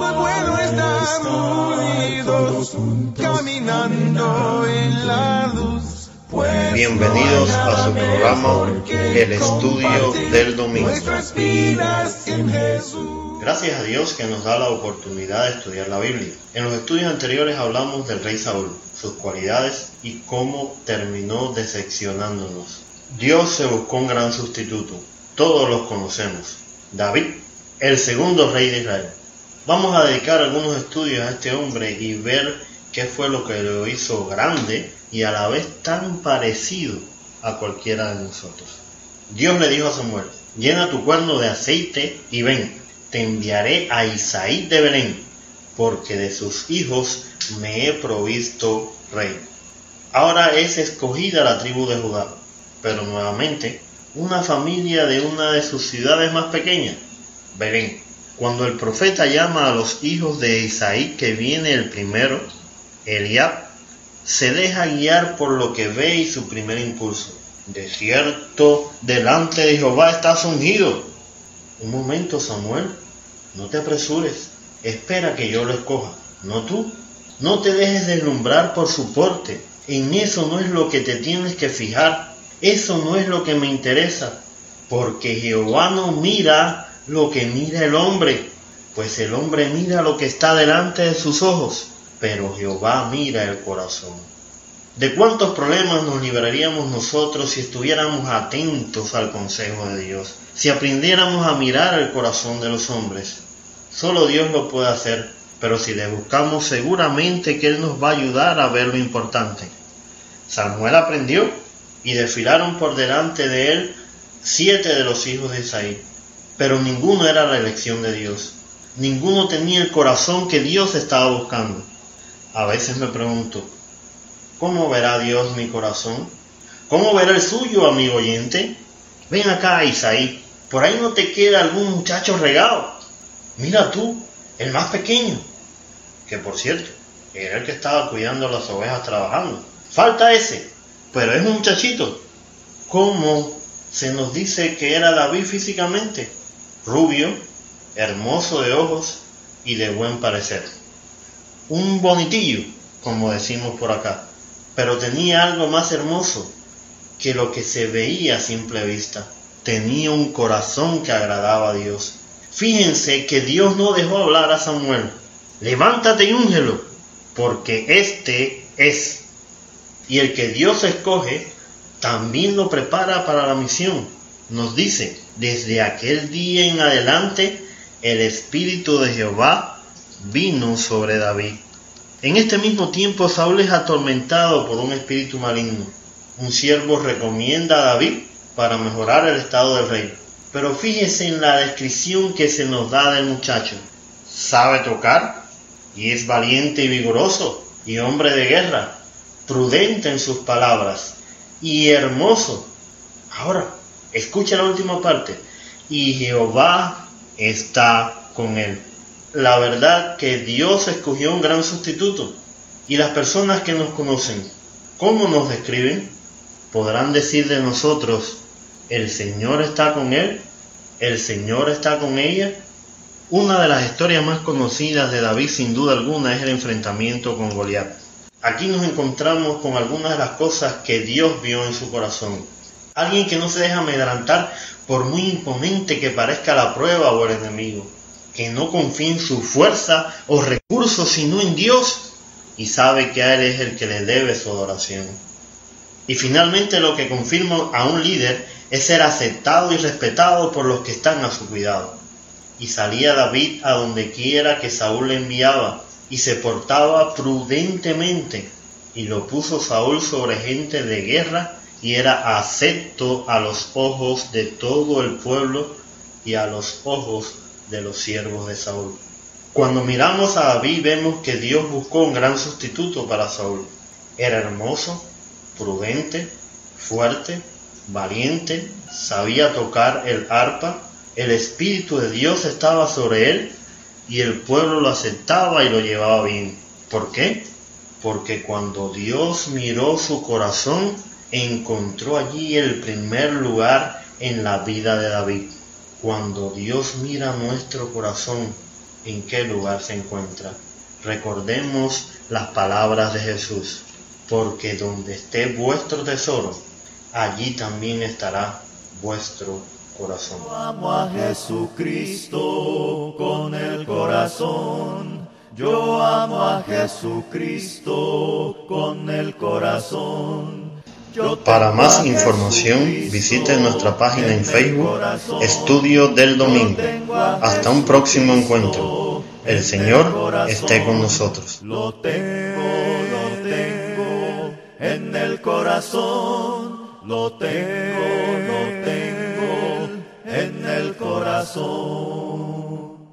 bueno estar unidos, caminando en la luz. Pues Bienvenidos a su programa El Estudio del Domingo. Gracias a Dios que nos da la oportunidad de estudiar la Biblia. En los estudios anteriores hablamos del rey Saúl, sus cualidades y cómo terminó decepcionándonos. Dios se buscó un gran sustituto. Todos los conocemos. David, el segundo rey de Israel. Vamos a dedicar algunos estudios a este hombre y ver qué fue lo que lo hizo grande y a la vez tan parecido a cualquiera de nosotros. Dios le dijo a Samuel, llena tu cuerno de aceite y ven, te enviaré a Isaí de Belén, porque de sus hijos me he provisto rey. Ahora es escogida la tribu de Judá, pero nuevamente una familia de una de sus ciudades más pequeñas, Belén. Cuando el profeta llama a los hijos de Isaí, que viene el primero, Eliab, se deja guiar por lo que ve y su primer impulso. De cierto, delante de Jehová estás ungido. Un momento, Samuel, no te apresures, espera que yo lo escoja, no tú. No te dejes deslumbrar por su porte, en eso no es lo que te tienes que fijar, eso no es lo que me interesa, porque Jehová no mira lo que mira el hombre, pues el hombre mira lo que está delante de sus ojos, pero Jehová mira el corazón. ¿De cuántos problemas nos liberaríamos nosotros si estuviéramos atentos al consejo de Dios? Si aprendiéramos a mirar el corazón de los hombres. Solo Dios lo puede hacer, pero si le buscamos seguramente que Él nos va a ayudar a ver lo importante. Samuel aprendió y desfilaron por delante de él siete de los hijos de Isaí, pero ninguno era la elección de Dios. Ninguno tenía el corazón que Dios estaba buscando. A veces me pregunto, ¿cómo verá Dios mi corazón? ¿Cómo verá el suyo, amigo oyente? Ven acá, Isaí, por ahí no te queda algún muchacho regado. Mira tú, el más pequeño, que por cierto, era el que estaba cuidando las ovejas trabajando. Falta ese, pero es un muchachito. ¿Cómo se nos dice que era David físicamente? Rubio, hermoso de ojos y de buen parecer. Un bonitillo, como decimos por acá, pero tenía algo más hermoso que lo que se veía a simple vista. Tenía un corazón que agradaba a Dios. Fíjense que Dios no dejó hablar a Samuel. Levántate y úngelo, porque este es. Y el que Dios escoge, también lo prepara para la misión. Nos dice, desde aquel día en adelante, el Espíritu de Jehová vino sobre David. En este mismo tiempo Saúl es atormentado por un espíritu maligno. Un siervo recomienda a David para mejorar el estado del rey. Pero fíjese en la descripción que se nos da del muchacho. Sabe tocar y es valiente y vigoroso y hombre de guerra, prudente en sus palabras y hermoso. Ahora, escucha la última parte. Y Jehová está con él. La verdad que Dios escogió un gran sustituto. Y las personas que nos conocen, ¿cómo nos describen? Podrán decir de nosotros, el Señor está con él, el Señor está con ella. Una de las historias más conocidas de David sin duda alguna es el enfrentamiento con Goliat. Aquí nos encontramos con algunas de las cosas que Dios vio en su corazón. Alguien que no se deja amedrantar por muy imponente que parezca la prueba o el enemigo. Que no confía en su fuerza o recursos sino en Dios y sabe que a Él es el que le debe su adoración. Y finalmente lo que confirma a un líder es ser aceptado y respetado por los que están a su cuidado. Y salía David a donde quiera que Saúl le enviaba, y se portaba prudentemente, y lo puso Saúl sobre gente de guerra, y era acepto a los ojos de todo el pueblo y a los ojos de los siervos de Saúl. Cuando miramos a David vemos que Dios buscó un gran sustituto para Saúl. Era hermoso, prudente, fuerte, valiente, sabía tocar el arpa, el Espíritu de Dios estaba sobre él y el pueblo lo aceptaba y lo llevaba bien. ¿Por qué? Porque cuando Dios miró su corazón, encontró allí el primer lugar en la vida de David. Cuando Dios mira nuestro corazón, en qué lugar se encuentra. Recordemos las palabras de Jesús, porque donde esté vuestro tesoro, allí también estará vuestro corazón. amo a Jesucristo con el corazón. Yo amo a Jesucristo con el corazón. Para más información visite nuestra página en Facebook Estudio del Domingo. Hasta un próximo encuentro. El Señor esté con nosotros. Lo tengo, lo tengo en el corazón. Lo tengo, lo tengo en el corazón.